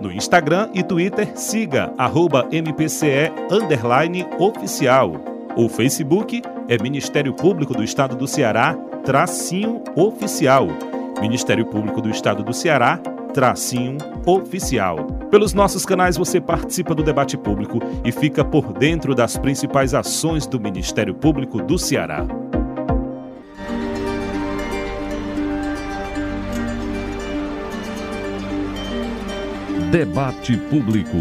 No Instagram e Twitter, siga arroba MPCE oficial. O Facebook é Ministério Público do Estado do Ceará, tracinho oficial. Ministério Público do Estado do Ceará, tracinho oficial. Pelos nossos canais você participa do debate público e fica por dentro das principais ações do Ministério Público do Ceará. Debate Público.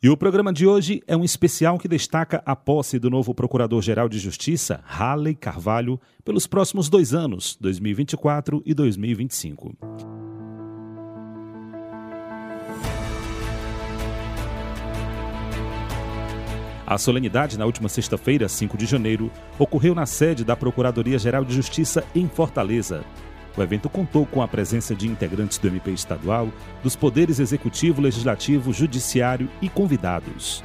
E o programa de hoje é um especial que destaca a posse do novo Procurador-Geral de Justiça, Halley Carvalho, pelos próximos dois anos, 2024 e 2025. A solenidade, na última sexta-feira, 5 de janeiro, ocorreu na sede da Procuradoria-Geral de Justiça em Fortaleza. O evento contou com a presença de integrantes do MP estadual, dos poderes executivo, legislativo, judiciário e convidados.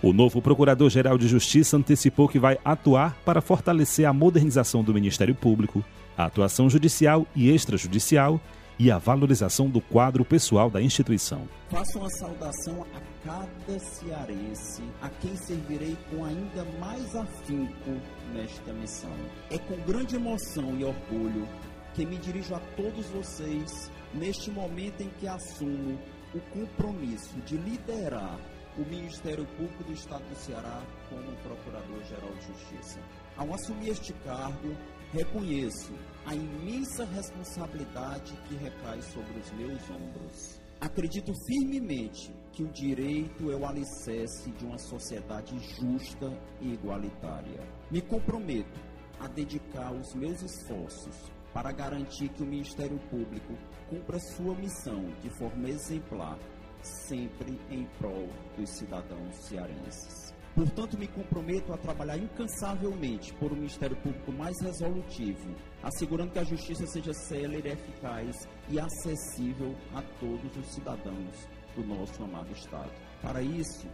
O novo Procurador-Geral de Justiça antecipou que vai atuar para fortalecer a modernização do Ministério Público, a atuação judicial e extrajudicial e a valorização do quadro pessoal da instituição. Faço uma saudação a cada cearense, a quem servirei com ainda mais afinco nesta missão. É com grande emoção e orgulho que me dirijo a todos vocês neste momento em que assumo o compromisso de liderar o Ministério Público do Estado do Ceará como Procurador-Geral de Justiça. Ao assumir este cargo, reconheço a imensa responsabilidade que recai sobre os meus ombros. Acredito firmemente que o direito é o alicerce de uma sociedade justa e igualitária. Me comprometo a dedicar os meus esforços para garantir que o Ministério Público cumpra sua missão de forma exemplar, sempre em prol dos cidadãos cearenses. Portanto, me comprometo a trabalhar incansavelmente por um Ministério Público mais resolutivo, assegurando que a justiça seja célere, eficaz e acessível a todos os cidadãos do nosso amado Estado. Para isso,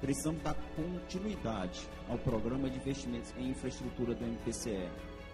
precisamos dar continuidade ao programa de investimentos em infraestrutura do MPCE,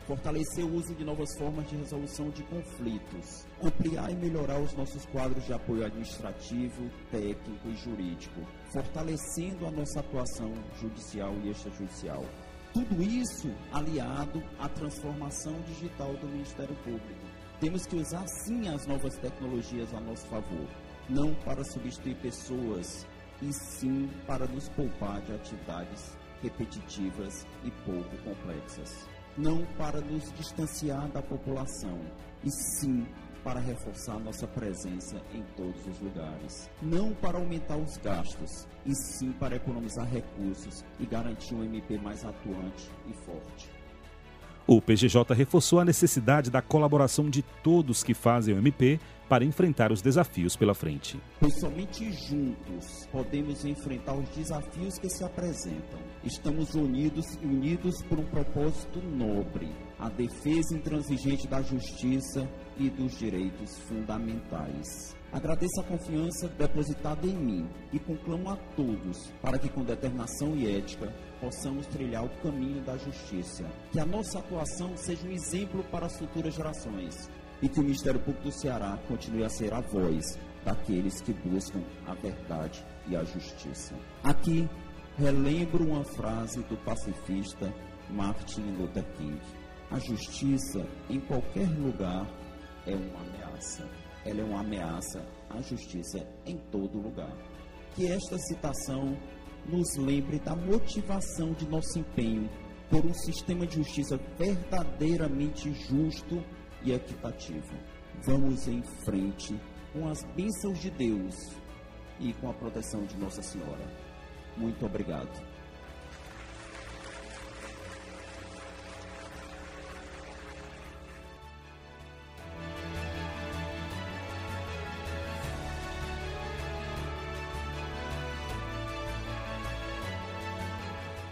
fortalecer o uso de novas formas de resolução de conflitos, ampliar e melhorar os nossos quadros de apoio administrativo, técnico e jurídico, fortalecendo a nossa atuação judicial e extrajudicial. Tudo isso aliado à transformação digital do Ministério Público. Temos que usar sim as novas tecnologias a nosso favor, não para substituir pessoas, e sim para nos poupar de atividades repetitivas e pouco complexas não para nos distanciar da população, e sim para reforçar nossa presença em todos os lugares. Não para aumentar os gastos, e sim para economizar recursos e garantir um MP mais atuante e forte. O PGJ reforçou a necessidade da colaboração de todos que fazem o MP para enfrentar os desafios pela frente. Pois somente juntos podemos enfrentar os desafios que se apresentam. Estamos unidos unidos por um propósito nobre, a defesa intransigente da justiça e dos direitos fundamentais. Agradeço a confiança depositada em mim e conclamo a todos para que, com determinação e ética, possamos trilhar o caminho da justiça. Que a nossa atuação seja um exemplo para as futuras gerações e que o Ministério Público do Ceará continue a ser a voz daqueles que buscam a verdade e a justiça. Aqui relembro uma frase do pacifista Martin Luther King. A justiça em qualquer lugar é uma ameaça. Ela é uma ameaça à justiça em todo lugar. Que esta citação nos lembre da motivação de nosso empenho por um sistema de justiça verdadeiramente justo e equitativo. Vamos em frente com as bênçãos de Deus e com a proteção de Nossa Senhora. Muito obrigado.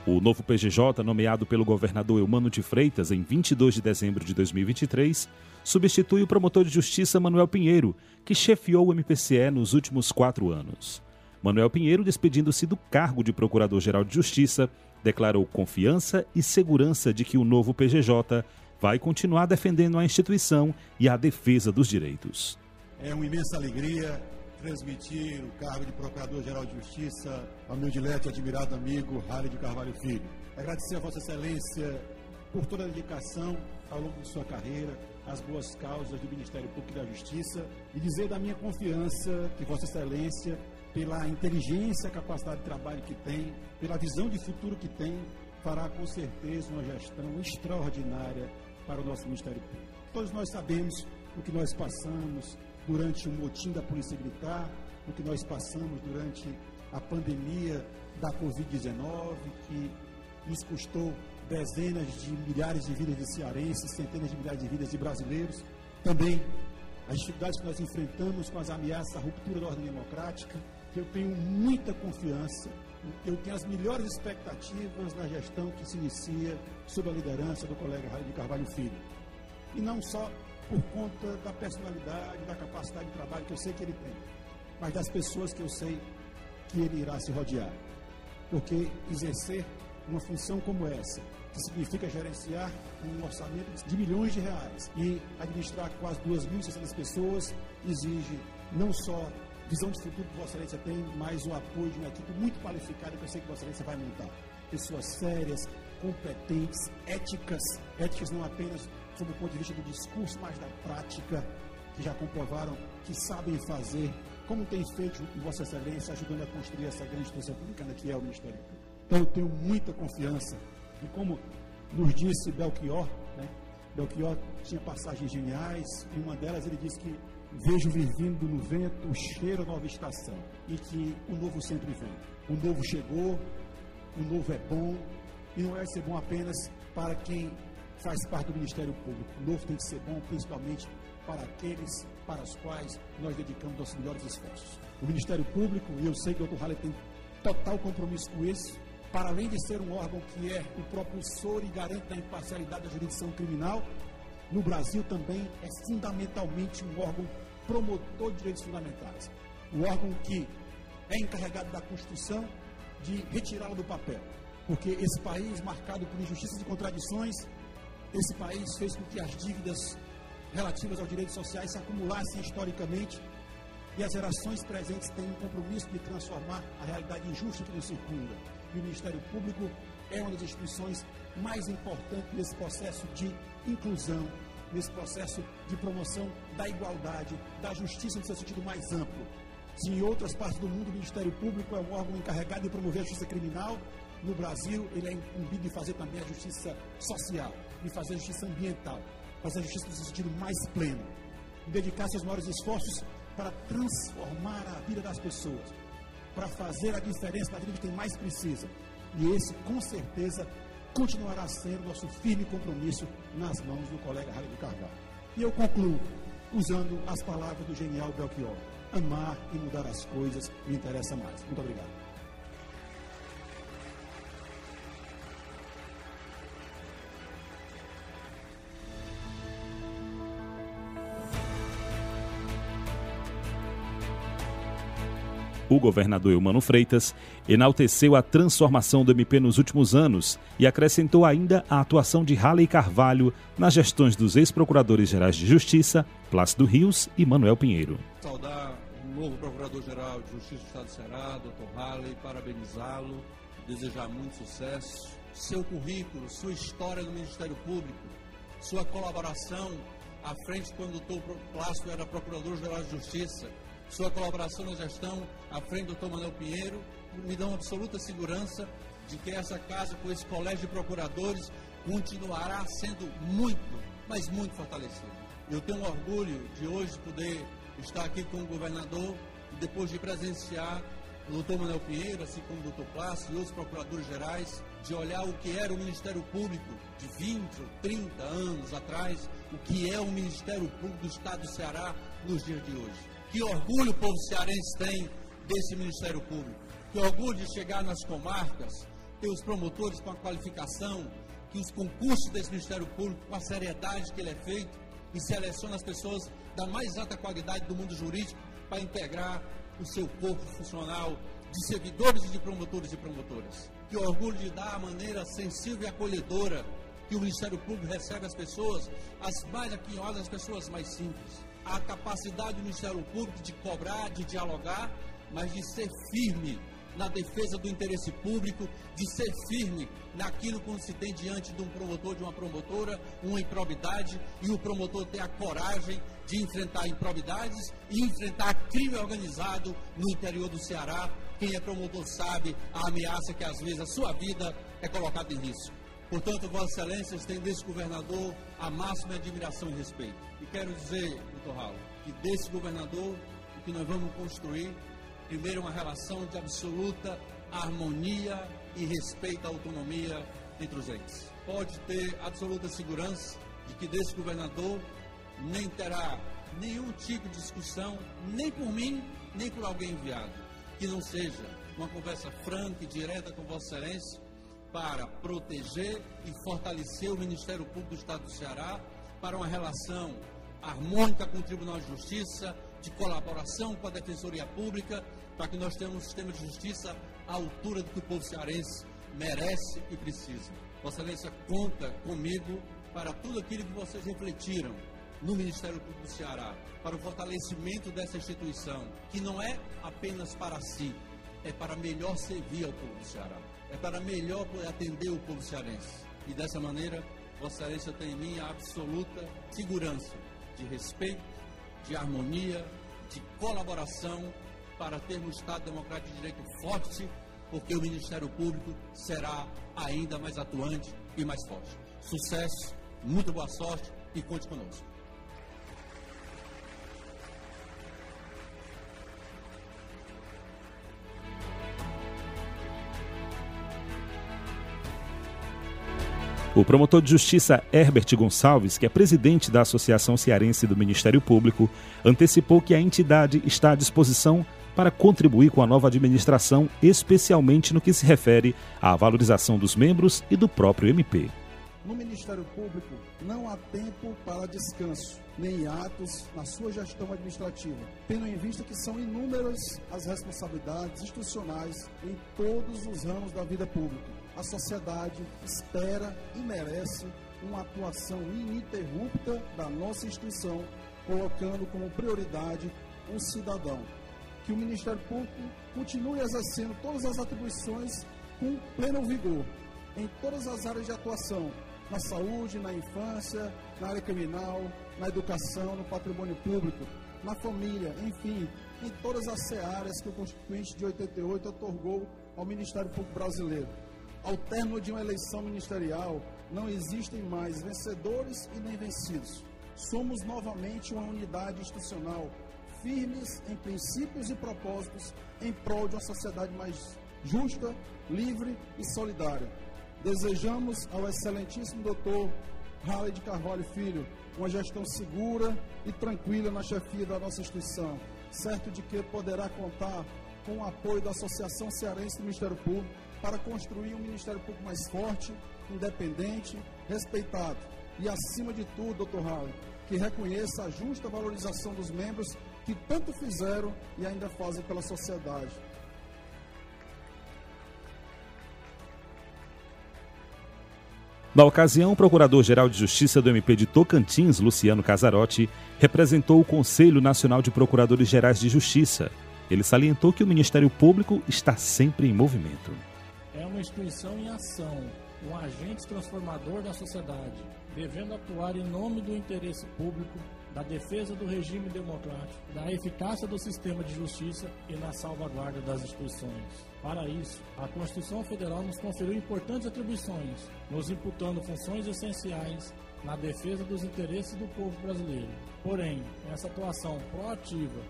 O novo PGJ, nomeado pelo governador Eumano de Freitas em 22 de dezembro de 2023, substitui o promotor de justiça Manuel Pinheiro, que chefiou o MPCE nos últimos quatro anos. Manuel Pinheiro, despedindo-se do cargo de Procurador-Geral de Justiça, declarou confiança e segurança de que o novo PGJ vai continuar defendendo a instituição e a defesa dos direitos. É uma imensa alegria transmitir o cargo de Procurador-Geral de Justiça ao meu dileto e admirado amigo Rale de Carvalho Filho. Agradecer a Vossa Excelência por toda a dedicação ao longo de sua carreira, as boas causas do Ministério Público e da Justiça e dizer da minha confiança que Vossa Excelência, pela inteligência, capacidade de trabalho que tem, pela visão de futuro que tem, fará com certeza uma gestão extraordinária para o nosso Ministério Público. Todos nós sabemos o que nós passamos durante o motim da Polícia Militar, o que nós passamos durante a pandemia da Covid-19, que nos custou dezenas de milhares de vidas de cearenses, centenas de milhares de vidas de brasileiros. Também as dificuldades que nós enfrentamos com as ameaças à ruptura da ordem democrática, eu tenho muita confiança, eu tenho as melhores expectativas na gestão que se inicia sob a liderança do colega Raio de Carvalho Filho. E não só por conta da personalidade, da capacidade de trabalho que eu sei que ele tem, mas das pessoas que eu sei que ele irá se rodear. Porque exercer uma função como essa, que significa gerenciar um orçamento de milhões de reais e administrar quase 2.600 pessoas, exige não só visão de futuro que Vossa Excelência tem, mas o apoio de uma equipe muito qualificada que eu sei que Vossa Excelência vai montar. Pessoas sérias, competentes, éticas, éticas não apenas sob o ponto de vista do discurso, mas da prática, que já comprovaram que sabem fazer, como tem feito Vossa Excelência, ajudando a construir essa grande instituição pública que é o Ministério Público. Então eu tenho muita confiança e como nos disse Belchior, né? Belchior tinha passagens geniais, e uma delas ele disse que vejo vir vindo no vento o cheiro da nova estação e que o novo sempre vem. O novo chegou, o novo é bom, e não é ser bom apenas para quem faz parte do Ministério Público. O novo tem que ser bom, principalmente para aqueles para os quais nós dedicamos nossos melhores esforços. O Ministério Público, e eu sei que o Dr. Halle tem total compromisso com isso, para além de ser um órgão que é o propulsor e garante da imparcialidade da jurisdição criminal, no Brasil também é fundamentalmente um órgão promotor de direitos fundamentais. Um órgão que é encarregado da Constituição de retirá-la do papel. Porque esse país, marcado por injustiças e contradições, esse país fez com que as dívidas relativas aos direitos sociais se acumulassem historicamente e as gerações presentes têm um compromisso de transformar a realidade injusta que nos circunda. E o Ministério Público é uma das instituições mais importantes nesse processo de inclusão, nesse processo de promoção da igualdade, da justiça no seu sentido mais amplo. Se em outras partes do mundo o Ministério Público é um órgão encarregado de promover a justiça criminal, no Brasil ele é incumbido de fazer também a justiça social de fazer justiça ambiental, fazer justiça no sentido mais pleno, e dedicar seus maiores esforços para transformar a vida das pessoas, para fazer a diferença na vida de quem mais precisa. E esse, com certeza, continuará sendo nosso firme compromisso nas mãos do colega Rádio do Carvalho. E eu concluo usando as palavras do genial Belchior: amar e mudar as coisas me interessa mais. Muito obrigado. O governador Eumano Freitas enalteceu a transformação do MP nos últimos anos e acrescentou ainda a atuação de Halley Carvalho nas gestões dos ex-procuradores gerais de Justiça, Plácido Rios e Manuel Pinheiro. Saudar o novo procurador-geral de Justiça do Estado do Ceará, Dr. Halley, parabenizá-lo, desejar muito sucesso, seu currículo, sua história no Ministério Público, sua colaboração à frente quando o doutor Plácido era Procurador-Geral de Justiça, sua colaboração na gestão à frente do doutor Manuel Pinheiro, me dão absoluta segurança de que essa casa, com esse colégio de procuradores, continuará sendo muito, mas muito fortalecida. Eu tenho orgulho de hoje poder estar aqui com o governador, depois de presenciar o doutor Manuel Pinheiro, assim como o doutor Plácio e outros procuradores gerais, de olhar o que era o Ministério Público de 20 ou 30 anos atrás, o que é o Ministério Público do Estado do Ceará nos dias de hoje. Que orgulho o povo cearense tem desse Ministério Público. Que orgulho de chegar nas comarcas, ter os promotores com a qualificação, que os concursos desse Ministério Público, com a seriedade que ele é feito, e seleciona as pessoas da mais alta qualidade do mundo jurídico para integrar o seu corpo funcional de servidores e de promotores e promotoras. Que orgulho de dar a maneira sensível e acolhedora que o Ministério Público recebe as pessoas, as mais aquinhosas, as pessoas mais simples. A capacidade do Ministério Público de cobrar, de dialogar, mas de ser firme na defesa do interesse público, de ser firme naquilo que se tem diante de um promotor, de uma promotora, uma improbidade, e o promotor ter a coragem de enfrentar improbidades e enfrentar crime organizado no interior do Ceará. Quem é promotor sabe a ameaça que às vezes a sua vida é colocada em risco. Portanto, Vossa Excelência tem desse governador a máxima admiração e respeito. E quero dizer, que desse governador o que nós vamos construir Primeiro, uma relação de absoluta harmonia e respeito à autonomia entre os entes. Pode ter absoluta segurança de que desse governador nem terá nenhum tipo de discussão, nem por mim, nem por alguém enviado, que não seja uma conversa franca e direta com Vossa Excelência para proteger e fortalecer o Ministério Público do Estado do Ceará para uma relação harmônica com o Tribunal de Justiça, de colaboração com a Defensoria Pública, para que nós tenhamos um sistema de justiça à altura do que o povo cearense merece e precisa. Vossa Excelência conta comigo para tudo aquilo que vocês refletiram no Ministério Público do Ceará, para o fortalecimento dessa instituição, que não é apenas para si, é para melhor servir ao povo do Ceará, é para melhor atender o povo cearense. E dessa maneira, Vossa Excelência tem em mim a absoluta segurança de respeito, de harmonia, de colaboração para termos um Estado democrático de direito forte, porque o Ministério Público será ainda mais atuante e mais forte. Sucesso, muito boa sorte e conte conosco. O promotor de justiça Herbert Gonçalves, que é presidente da Associação Cearense do Ministério Público, antecipou que a entidade está à disposição para contribuir com a nova administração, especialmente no que se refere à valorização dos membros e do próprio MP. No Ministério Público não há tempo para descanso, nem atos na sua gestão administrativa, tendo em vista que são inúmeras as responsabilidades institucionais em todos os ramos da vida pública a sociedade espera e merece uma atuação ininterrupta da nossa instituição, colocando como prioridade o cidadão. Que o Ministério Público continue exercendo todas as atribuições com pleno vigor, em todas as áreas de atuação, na saúde, na infância, na área criminal, na educação, no patrimônio público, na família, enfim, em todas as áreas que o Constituinte de 88 otorgou ao Ministério Público Brasileiro. Ao término de uma eleição ministerial, não existem mais vencedores e nem vencidos. Somos novamente uma unidade institucional, firmes em princípios e propósitos em prol de uma sociedade mais justa, livre e solidária. Desejamos ao excelentíssimo doutor Raleigh de Carvalho Filho uma gestão segura e tranquila na chefia da nossa instituição, certo de que poderá contar com o apoio da Associação Cearense do Ministério Público para construir um Ministério Público mais forte, independente, respeitado e, acima de tudo, doutor Raul, que reconheça a justa valorização dos membros que tanto fizeram e ainda fazem pela sociedade. Na ocasião, o Procurador-Geral de Justiça do MP de Tocantins, Luciano Casarotti, representou o Conselho Nacional de Procuradores Gerais de Justiça. Ele salientou que o Ministério Público está sempre em movimento é uma instituição em ação. um agente transformador da sociedade, devendo atuar em nome do interesse público, da defesa do regime democrático, da eficácia do sistema de justiça e na salvaguarda das instituições. Para isso, a Constituição Federal nos conferiu importantes atribuições, nos imputando funções essenciais na defesa dos interesses do povo brasileiro. Porém, essa atuação proativa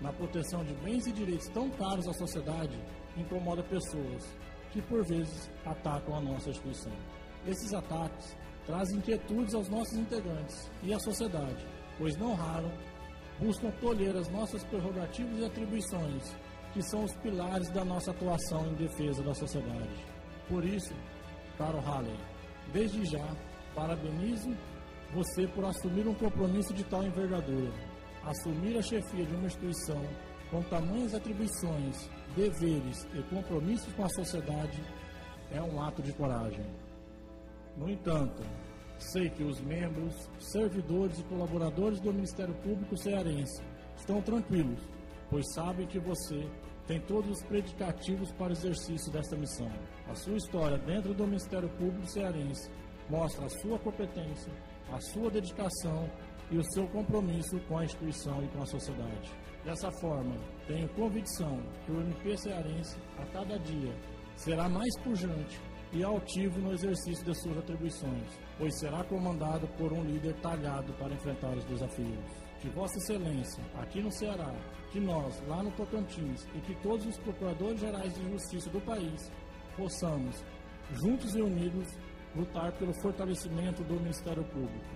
na proteção de bens e direitos tão caros à sociedade incomoda pessoas que, por vezes, atacam a nossa instituição. Esses ataques trazem inquietudes aos nossos integrantes e à sociedade, pois não raro buscam tolher as nossas prerrogativas e atribuições, que são os pilares da nossa atuação em defesa da sociedade. Por isso, caro Halley, desde já parabenizo você por assumir um compromisso de tal envergadura. Assumir a chefia de uma instituição com tamanhas atribuições, deveres e compromissos com a sociedade é um ato de coragem. No entanto, sei que os membros, servidores e colaboradores do Ministério Público Cearense estão tranquilos, pois sabem que você tem todos os predicativos para o exercício desta missão. A sua história dentro do Ministério Público Cearense mostra a sua competência, a sua dedicação e o seu compromisso com a instituição e com a sociedade. Dessa forma, tenho convicção que o MP cearense, a cada dia, será mais pujante e altivo no exercício de suas atribuições, pois será comandado por um líder talhado para enfrentar os desafios. Que Vossa Excelência, aqui no Ceará, que nós, lá no Tocantins, e que todos os procuradores gerais de justiça do país possamos, juntos e unidos, lutar pelo fortalecimento do Ministério Público,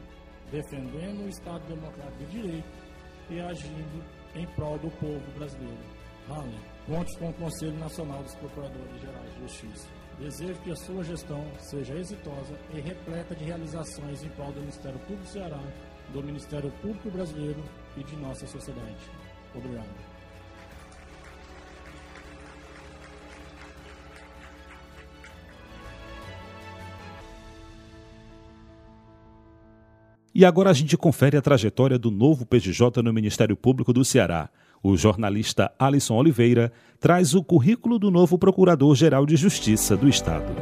defendendo o Estado Democrático de Direito e agindo em prol do povo brasileiro. Halley, conte com o Conselho Nacional dos Procuradores Gerais de Justiça. Desejo que a sua gestão seja exitosa e repleta de realizações em prol do Ministério Público Ceará, do Ministério Público Brasileiro e de nossa sociedade. Obrigado. E agora a gente confere a trajetória do novo PGJ no Ministério Público do Ceará. O jornalista Alisson Oliveira traz o currículo do novo Procurador-Geral de Justiça do Estado.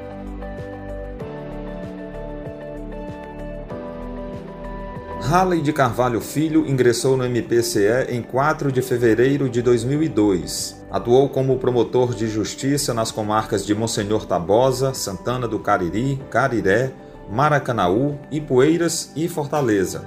Halley de Carvalho Filho ingressou no MPCE em 4 de fevereiro de 2002. Atuou como promotor de justiça nas comarcas de Monsenhor Tabosa, Santana do Cariri, Cariré, Maracanaú, Ipueiras e Fortaleza.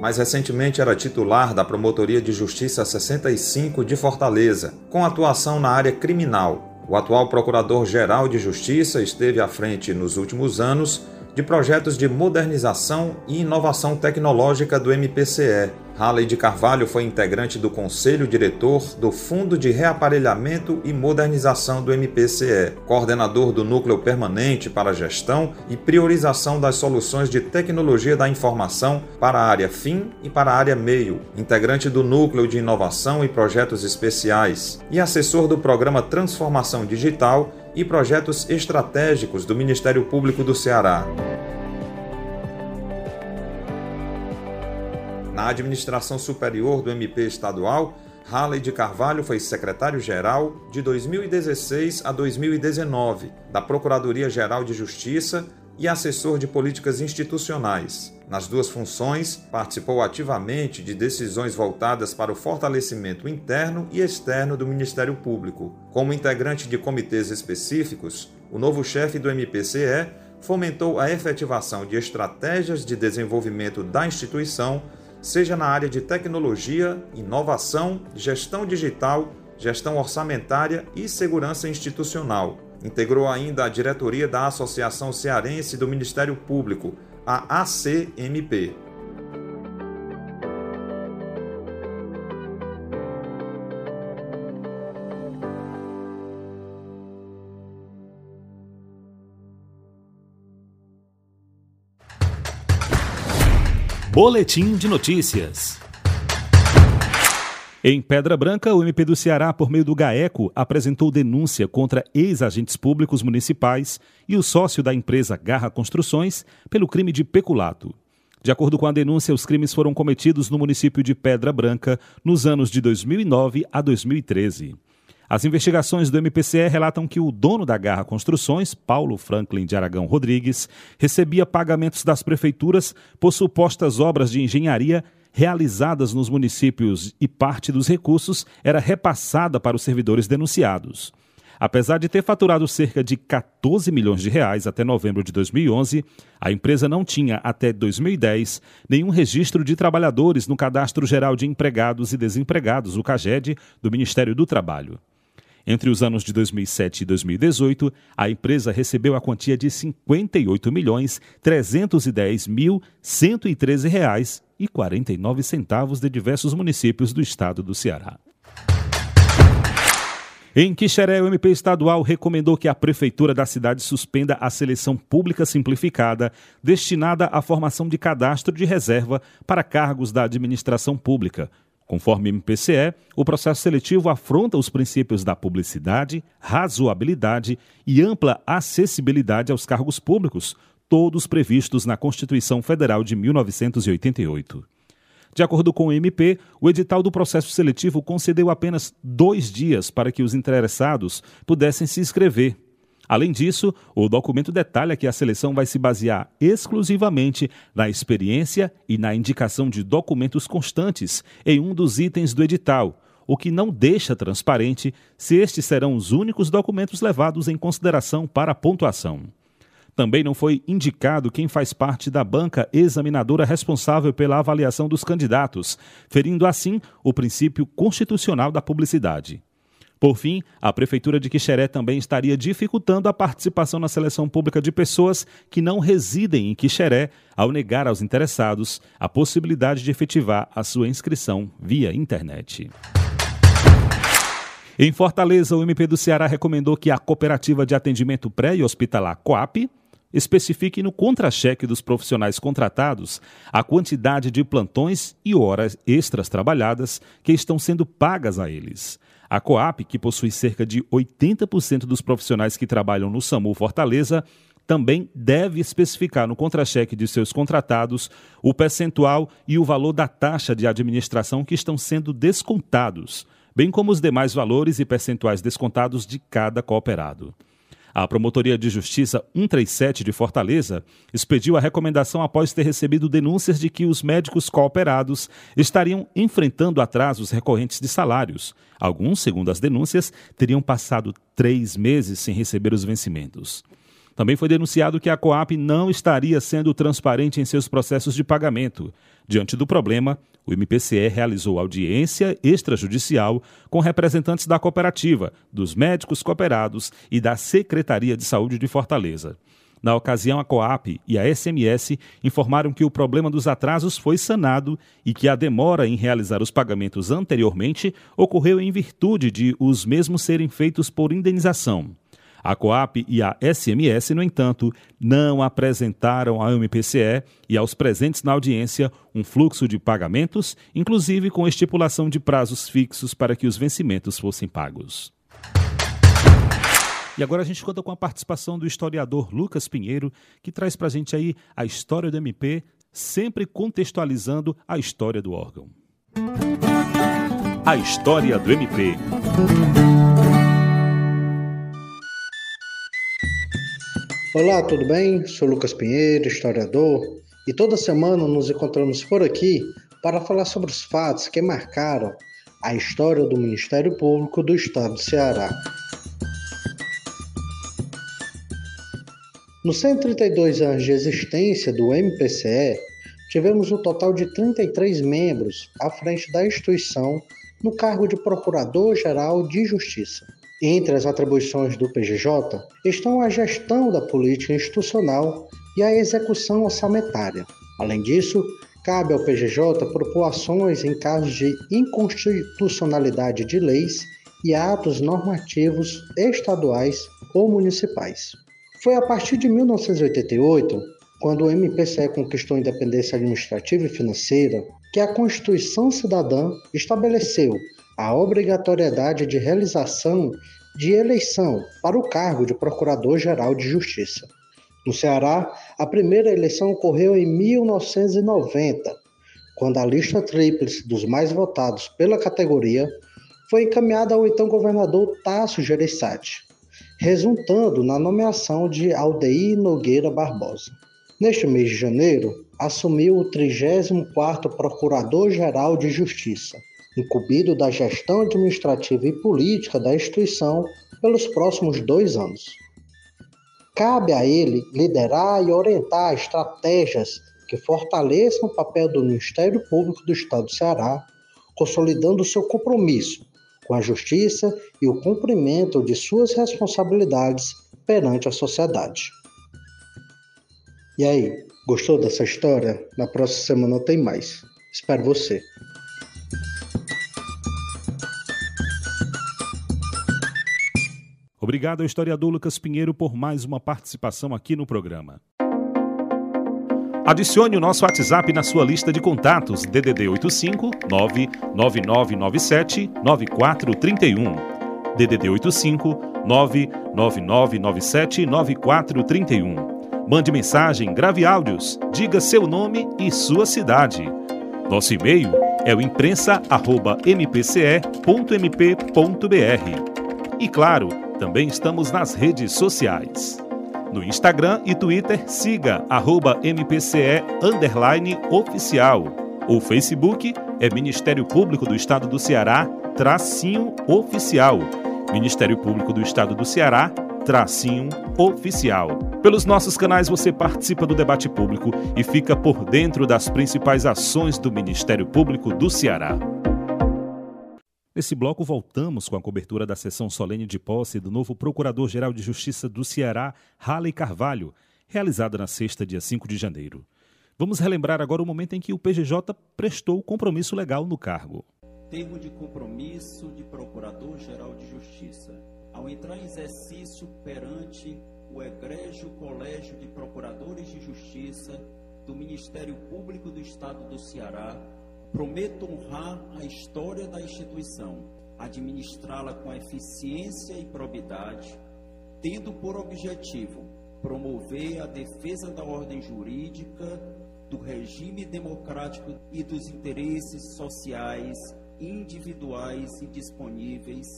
Mais recentemente era titular da Promotoria de Justiça 65 de Fortaleza, com atuação na área criminal. O atual Procurador-Geral de Justiça esteve à frente nos últimos anos de projetos de modernização e inovação tecnológica do MPCE. Halley de Carvalho foi integrante do Conselho Diretor do Fundo de Reaparelhamento e Modernização do MPCE, coordenador do Núcleo Permanente para Gestão e Priorização das Soluções de Tecnologia da Informação para a área Fim e para a área Meio, integrante do Núcleo de Inovação e Projetos Especiais e assessor do Programa Transformação Digital e projetos estratégicos do Ministério Público do Ceará. Na administração superior do MP estadual, Halley de Carvalho foi secretário-geral de 2016 a 2019 da Procuradoria-Geral de Justiça e assessor de políticas institucionais. Nas duas funções, participou ativamente de decisões voltadas para o fortalecimento interno e externo do Ministério Público. Como integrante de comitês específicos, o novo chefe do MPCE fomentou a efetivação de estratégias de desenvolvimento da instituição, seja na área de tecnologia, inovação, gestão digital, gestão orçamentária e segurança institucional. Integrou ainda a diretoria da Associação Cearense do Ministério Público, a ACMP. Boletim de Notícias. Em Pedra Branca, o MP do Ceará, por meio do GAECO, apresentou denúncia contra ex-agentes públicos municipais e o sócio da empresa Garra Construções pelo crime de peculato. De acordo com a denúncia, os crimes foram cometidos no município de Pedra Branca nos anos de 2009 a 2013. As investigações do MPCE relatam que o dono da Garra Construções, Paulo Franklin de Aragão Rodrigues, recebia pagamentos das prefeituras por supostas obras de engenharia realizadas nos municípios e parte dos recursos era repassada para os servidores denunciados. Apesar de ter faturado cerca de 14 milhões de reais até novembro de 2011, a empresa não tinha até 2010 nenhum registro de trabalhadores no Cadastro Geral de Empregados e Desempregados, o CAGED, do Ministério do Trabalho. Entre os anos de 2007 e 2018, a empresa recebeu a quantia de R$ 58 milhões 310 mil 113 reais e 49 centavos de diversos municípios do estado do Ceará. Em Quixeré, o MP estadual recomendou que a prefeitura da cidade suspenda a seleção pública simplificada destinada à formação de cadastro de reserva para cargos da administração pública. Conforme o MPCE, o processo seletivo afronta os princípios da publicidade, razoabilidade e ampla acessibilidade aos cargos públicos, todos previstos na Constituição Federal de 1988. De acordo com o MP, o edital do processo seletivo concedeu apenas dois dias para que os interessados pudessem se inscrever. Além disso, o documento detalha que a seleção vai se basear exclusivamente na experiência e na indicação de documentos constantes em um dos itens do edital, o que não deixa transparente se estes serão os únicos documentos levados em consideração para a pontuação. Também não foi indicado quem faz parte da banca examinadora responsável pela avaliação dos candidatos, ferindo assim o princípio constitucional da publicidade. Por fim, a Prefeitura de Quixeré também estaria dificultando a participação na seleção pública de pessoas que não residem em Quixeré, ao negar aos interessados a possibilidade de efetivar a sua inscrição via internet. Em Fortaleza, o MP do Ceará recomendou que a Cooperativa de Atendimento Pré e Hospitalar COAP especifique no contra-cheque dos profissionais contratados a quantidade de plantões e horas extras trabalhadas que estão sendo pagas a eles. A Coap, que possui cerca de 80% dos profissionais que trabalham no SAMU Fortaleza, também deve especificar no contra-cheque de seus contratados o percentual e o valor da taxa de administração que estão sendo descontados, bem como os demais valores e percentuais descontados de cada cooperado. A Promotoria de Justiça 137 de Fortaleza expediu a recomendação após ter recebido denúncias de que os médicos cooperados estariam enfrentando atrasos recorrentes de salários. Alguns, segundo as denúncias, teriam passado três meses sem receber os vencimentos. Também foi denunciado que a Coap não estaria sendo transparente em seus processos de pagamento. Diante do problema, o MPCE realizou audiência extrajudicial com representantes da cooperativa, dos médicos cooperados e da Secretaria de Saúde de Fortaleza. Na ocasião, a COAP e a SMS informaram que o problema dos atrasos foi sanado e que a demora em realizar os pagamentos anteriormente ocorreu em virtude de os mesmos serem feitos por indenização. A Coap e a SMS, no entanto, não apresentaram ao MPCE e aos presentes na audiência um fluxo de pagamentos, inclusive com estipulação de prazos fixos para que os vencimentos fossem pagos. E agora a gente conta com a participação do historiador Lucas Pinheiro, que traz para a gente aí a história do MP, sempre contextualizando a história do órgão. A história do MP. Olá, tudo bem? Sou Lucas Pinheiro, historiador, e toda semana nos encontramos por aqui para falar sobre os fatos que marcaram a história do Ministério Público do Estado do Ceará. Nos 132 anos de existência do MPCE, tivemos um total de 33 membros à frente da instituição no cargo de Procurador-Geral de Justiça. Entre as atribuições do PGJ estão a gestão da política institucional e a execução orçamentária. Além disso, cabe ao PGJ propor ações em casos de inconstitucionalidade de leis e atos normativos estaduais ou municipais. Foi a partir de 1988, quando o MPCE conquistou a independência administrativa e financeira, que a Constituição Cidadã estabeleceu a obrigatoriedade de realização de eleição para o cargo de Procurador-Geral de Justiça. No Ceará, a primeira eleição ocorreu em 1990, quando a lista tríplice dos mais votados pela categoria foi encaminhada ao então governador Tasso Gereissati, resultando na nomeação de Aldeir Nogueira Barbosa. Neste mês de janeiro, assumiu o 34º Procurador-Geral de Justiça, incumbido da gestão administrativa e política da instituição pelos próximos dois anos. Cabe a ele liderar e orientar estratégias que fortaleçam o papel do Ministério Público do Estado do Ceará, consolidando seu compromisso com a justiça e o cumprimento de suas responsabilidades perante a sociedade. E aí, gostou dessa história? Na próxima semana tem mais. Espero você. Obrigado ao historiador Lucas Pinheiro por mais uma participação aqui no programa. Adicione o nosso WhatsApp na sua lista de contatos DDD 85 99997 9431. DDD 85 99997 9431. Mande mensagem, grave áudios, diga seu nome e sua cidade. Nosso e-mail é o imprensa@mpce.mp.br. E claro, também estamos nas redes sociais. No Instagram e Twitter, siga arroba MPCE oficial. O Facebook é Ministério Público do Estado do Ceará, tracinho oficial. Ministério Público do Estado do Ceará, tracinho oficial. Pelos nossos canais você participa do debate público e fica por dentro das principais ações do Ministério Público do Ceará. Nesse bloco, voltamos com a cobertura da sessão solene de posse do novo Procurador-Geral de Justiça do Ceará, Halley Carvalho, realizada na sexta, dia 5 de janeiro. Vamos relembrar agora o momento em que o PGJ prestou compromisso legal no cargo. Termo de compromisso de Procurador-Geral de Justiça. Ao entrar em exercício perante o Egrégio Colégio de Procuradores de Justiça do Ministério Público do Estado do Ceará, Prometo honrar a história da instituição, administrá-la com eficiência e probidade, tendo por objetivo promover a defesa da ordem jurídica, do regime democrático e dos interesses sociais, individuais e disponíveis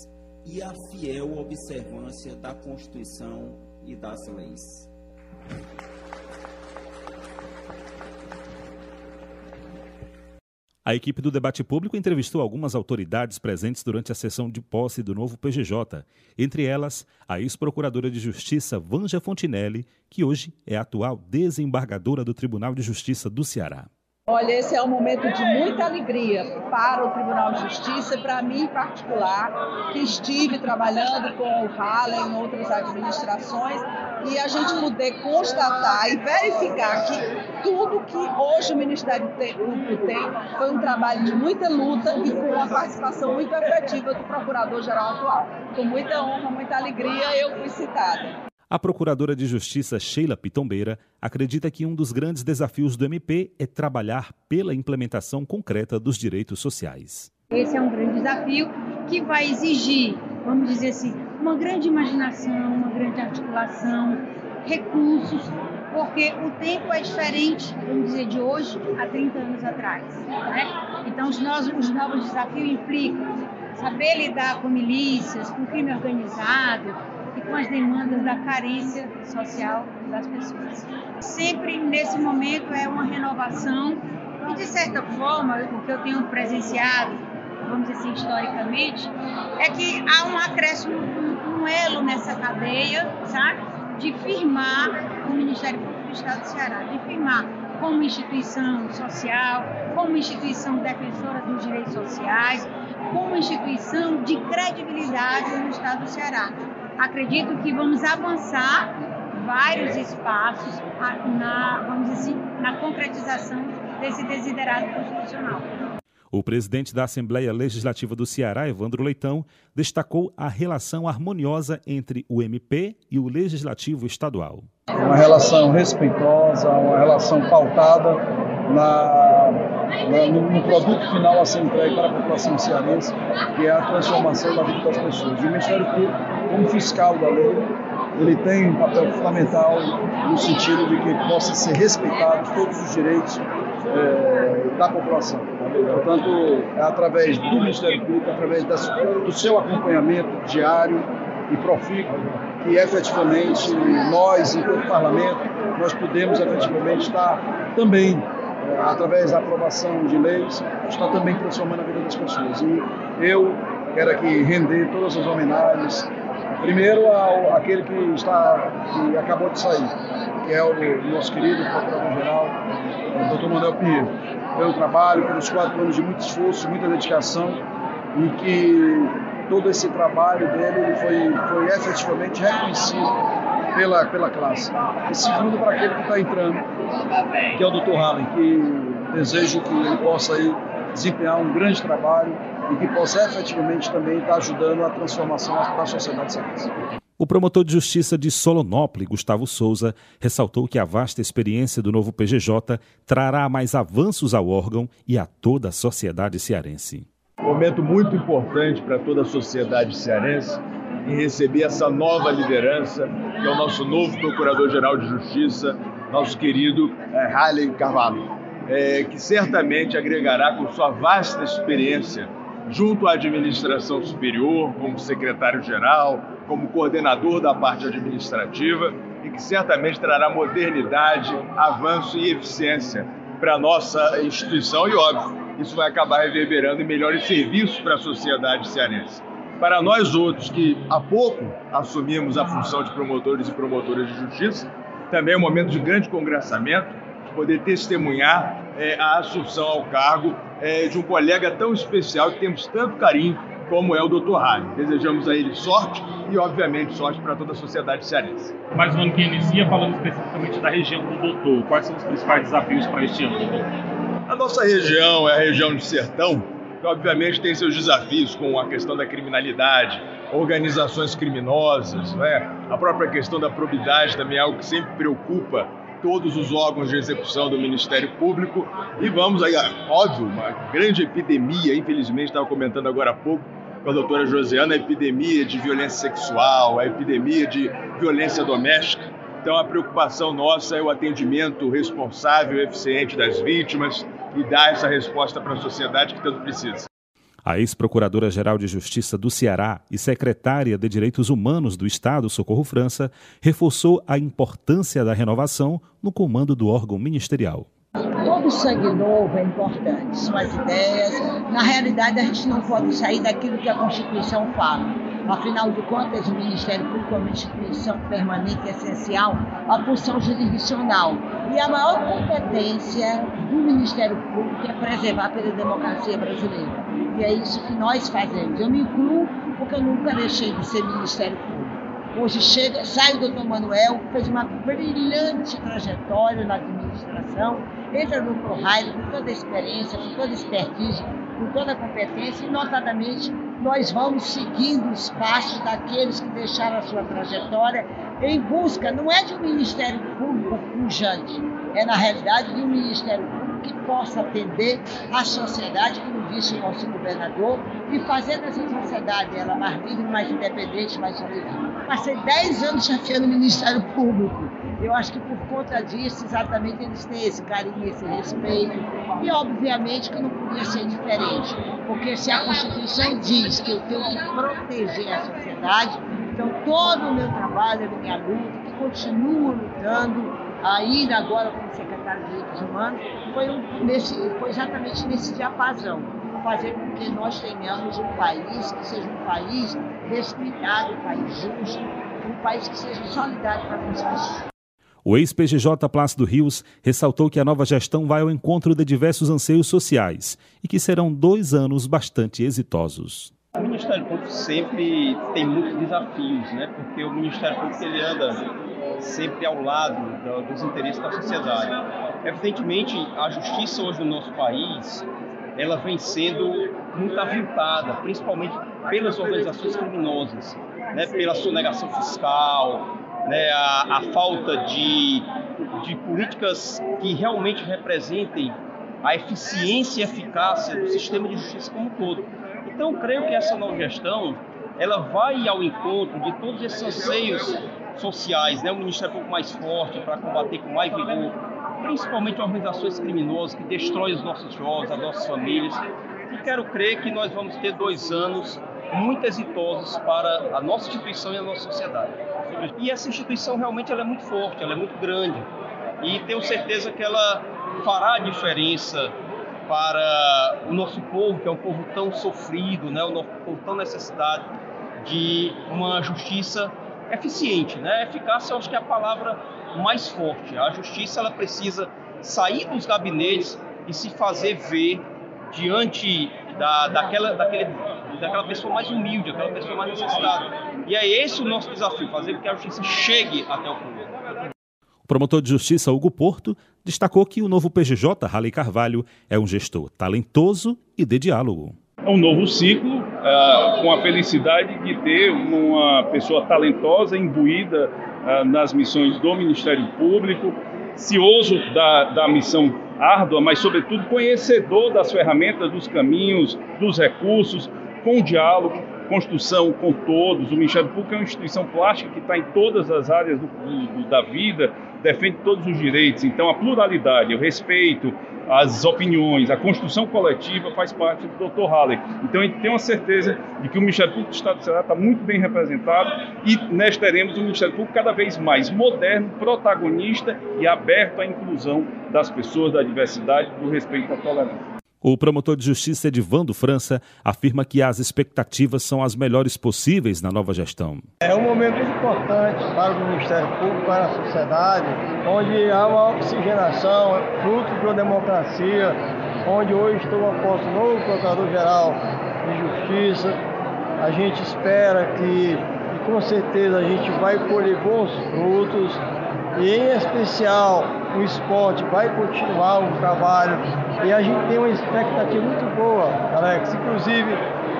e a fiel observância da Constituição e das leis. A equipe do debate público entrevistou algumas autoridades presentes durante a sessão de posse do novo PGJ, entre elas a ex-procuradora de Justiça Vanja Fontinelli, que hoje é atual desembargadora do Tribunal de Justiça do Ceará. Olha, esse é um momento de muita alegria para o Tribunal de Justiça para mim em particular, que estive trabalhando com o Halle em outras administrações e a gente poder constatar e verificar que tudo que hoje o Ministério Público tem foi um trabalho de muita luta e com uma participação muito efetiva do Procurador-Geral atual. Com muita honra, muita alegria, eu fui citada. A Procuradora de Justiça Sheila Pitombeira acredita que um dos grandes desafios do MP é trabalhar pela implementação concreta dos direitos sociais. Esse é um grande desafio que vai exigir, vamos dizer assim, uma grande imaginação, uma grande articulação, recursos, porque o tempo é diferente, vamos dizer, de hoje a 30 anos atrás. Né? Então, os novos, os novos desafios implicam saber lidar com milícias, com crime organizado com as demandas da carência social das pessoas. Sempre nesse momento é uma renovação e, de certa forma, o que eu tenho presenciado, vamos dizer assim, historicamente, é que há um acréscimo, um elo nessa cadeia, sabe? De firmar o Ministério Público do Estado do Ceará, de firmar como instituição social, como instituição defensora dos direitos sociais, como instituição de credibilidade no Estado do Ceará. Acredito que vamos avançar vários espaços na, vamos dizer assim, na concretização desse desiderado constitucional. O presidente da Assembleia Legislativa do Ceará, Evandro Leitão, destacou a relação harmoniosa entre o MP e o Legislativo Estadual. Uma relação respeitosa, uma relação pautada na, no, no, produto final a ser entregue para a população cearense, que é a transformação da vida das pessoas. E o Ministério Público, como fiscal da lei, ele tem um papel fundamental no sentido de que possa ser respeitados todos os direitos é, da população. Portanto, é através do Ministério Público, através do seu acompanhamento diário e profícuo, que efetivamente nós, enquanto parlamento, nós podemos efetivamente estar também, através da aprovação de leis, estar também transformando a vida das pessoas. E eu quero aqui render todas as homenagens, primeiro ao aquele que está que acabou de sair, que é o nosso querido procurador-geral, o Dr. Manuel Pinheiro, pelo trabalho, pelos quatro anos de muito esforço, muita dedicação e que todo esse trabalho dele ele foi, foi efetivamente reconhecido pela, pela classe. E segundo, para aquele que está entrando, que é o Dr. Hallen, que desejo que ele possa aí desempenhar um grande trabalho e que possa efetivamente também estar ajudando a transformação da sociedade cearense. O promotor de justiça de Solonópolis, Gustavo Souza, ressaltou que a vasta experiência do novo PGJ trará mais avanços ao órgão e a toda a sociedade cearense. Momento muito importante para toda a sociedade cearense em receber essa nova liderança, que é o nosso novo Procurador-Geral de Justiça, nosso querido é, Haile Carvalho, é, que certamente agregará com sua vasta experiência junto à administração superior, como secretário-geral, como coordenador da parte administrativa, e que certamente trará modernidade, avanço e eficiência para a nossa instituição e, óbvio, isso vai acabar reverberando em melhores serviços para a sociedade cearense. Para nós outros que há pouco assumimos a função de promotores e promotoras de justiça, também é um momento de grande congressamento, poder testemunhar é, a assunção ao cargo é, de um colega tão especial que temos tanto carinho como é o Dr. Rani. Desejamos a ele sorte e, obviamente, sorte para toda a sociedade cearense. Mais um ano que inicia, falando especificamente da região do doutor, quais são os principais desafios para este ano, doutor? A nossa região é a região de sertão, que obviamente tem seus desafios com a questão da criminalidade, organizações criminosas, né? a própria questão da probidade também é algo que sempre preocupa todos os órgãos de execução do Ministério Público e vamos aí, óbvio, uma grande epidemia, infelizmente estava comentando agora há pouco com a doutora Josiana, a epidemia de violência sexual, a epidemia de violência doméstica. Então a preocupação nossa é o atendimento responsável, eficiente das vítimas e dar essa resposta para a sociedade que tanto precisa. A ex-procuradora-geral de Justiça do Ceará e secretária de Direitos Humanos do Estado, Socorro França, reforçou a importância da renovação no comando do órgão ministerial. Todo sangue novo é importante, são as ideias. Na realidade, a gente não pode sair daquilo que a Constituição fala. Afinal de contas, o Ministério Público é uma instituição permanente e essencial à função jurisdicional. E a maior competência do Ministério Público é preservar pela democracia brasileira. E é isso que nós fazemos. Eu me incluo porque eu nunca deixei de ser Ministério Público. Hoje chega, sai o doutor Manuel, fez uma brilhante trajetória na administração, entra o doutor Raio com toda a experiência, com toda a expertise, com toda a competência, e notadamente nós vamos seguindo os passos daqueles que deixaram a sua trajetória em busca, não é de um Ministério Público pujante, é na realidade de um Ministério Público que possa atender a sociedade, como disse o nosso governador, e fazer dessa sociedade ela mais livre, mais independente, mais livre. Passei 10 anos chefiando o Ministério Público. Eu acho que por conta disso, exatamente, eles têm esse carinho, esse respeito. E, obviamente, que não podia ser diferente. Porque se a Constituição diz que eu tenho que proteger a sociedade, então todo o meu trabalho, a minha luta, que continuo lutando, ainda agora como secretário de Direitos Humanos, foi, um, nesse, foi exatamente nesse diapasão, fazer com que nós tenhamos um país que seja um país respeitado, um país justo, um país que seja solidário para as pessoas. O ex-PGJ Plácido Rios ressaltou que a nova gestão vai ao encontro de diversos anseios sociais e que serão dois anos bastante exitosos. O Ministério Público sempre tem muitos desafios, né? porque o Ministério Público ele anda sempre ao lado dos interesses da sociedade. Evidentemente, a justiça hoje no nosso país, ela vem sendo muito aviltada, principalmente pelas organizações criminosas, né, pela sonegação fiscal, né, a, a falta de, de políticas que realmente representem a eficiência e eficácia do sistema de justiça como um todo. Então, creio que essa nova gestão ela vai ao encontro de todos esses anseios sociais, né? um Ministério Público mais forte para combater com mais vigor, principalmente organizações criminosas que destroem os nossos jovens, as nossas famílias. E quero crer que nós vamos ter dois anos muito exitosos para a nossa instituição e a nossa sociedade. E essa instituição realmente ela é muito forte, ela é muito grande. E tenho certeza que ela fará a diferença para o nosso povo, que é um povo tão sofrido, né? o nosso povo tão necessitado de uma justiça eficiente. Né? Eficácia, eu acho que é a palavra mais forte. A justiça ela precisa sair dos gabinetes e se fazer ver diante da, daquela, daquele, daquela pessoa mais humilde, aquela pessoa mais necessitada. E é esse o nosso desafio, fazer com que a justiça chegue até o povo. O promotor de justiça Hugo Porto destacou que o novo PGJ Raleigh Carvalho é um gestor talentoso e de diálogo. É um novo ciclo, uh, com a felicidade de ter uma pessoa talentosa, imbuída uh, nas missões do Ministério Público, cioso da, da missão árdua, mas, sobretudo, conhecedor das ferramentas, dos caminhos, dos recursos, com diálogo, construção com todos. O Ministério Público é uma instituição plástica que está em todas as áreas do, do, da vida, defende todos os direitos. Então, a pluralidade, o respeito, as opiniões, a construção coletiva faz parte do Dr. Halley. Então, a gente tem uma certeza de que o Ministério Público do Estado do Ceará está muito bem representado e nós teremos um Ministério Público cada vez mais moderno, protagonista e aberto à inclusão das pessoas, da diversidade, do respeito à tolerância. O promotor de justiça Edivando França afirma que as expectativas são as melhores possíveis na nova gestão. É um momento importante para o Ministério Público, para a sociedade, onde há uma oxigenação, fruto de uma democracia, onde hoje toma posse o novo Procurador-Geral de Justiça. A gente espera que, e com certeza, a gente vai colher bons frutos e em especial o esporte vai continuar o trabalho e a gente tem uma expectativa muito boa, Alex, inclusive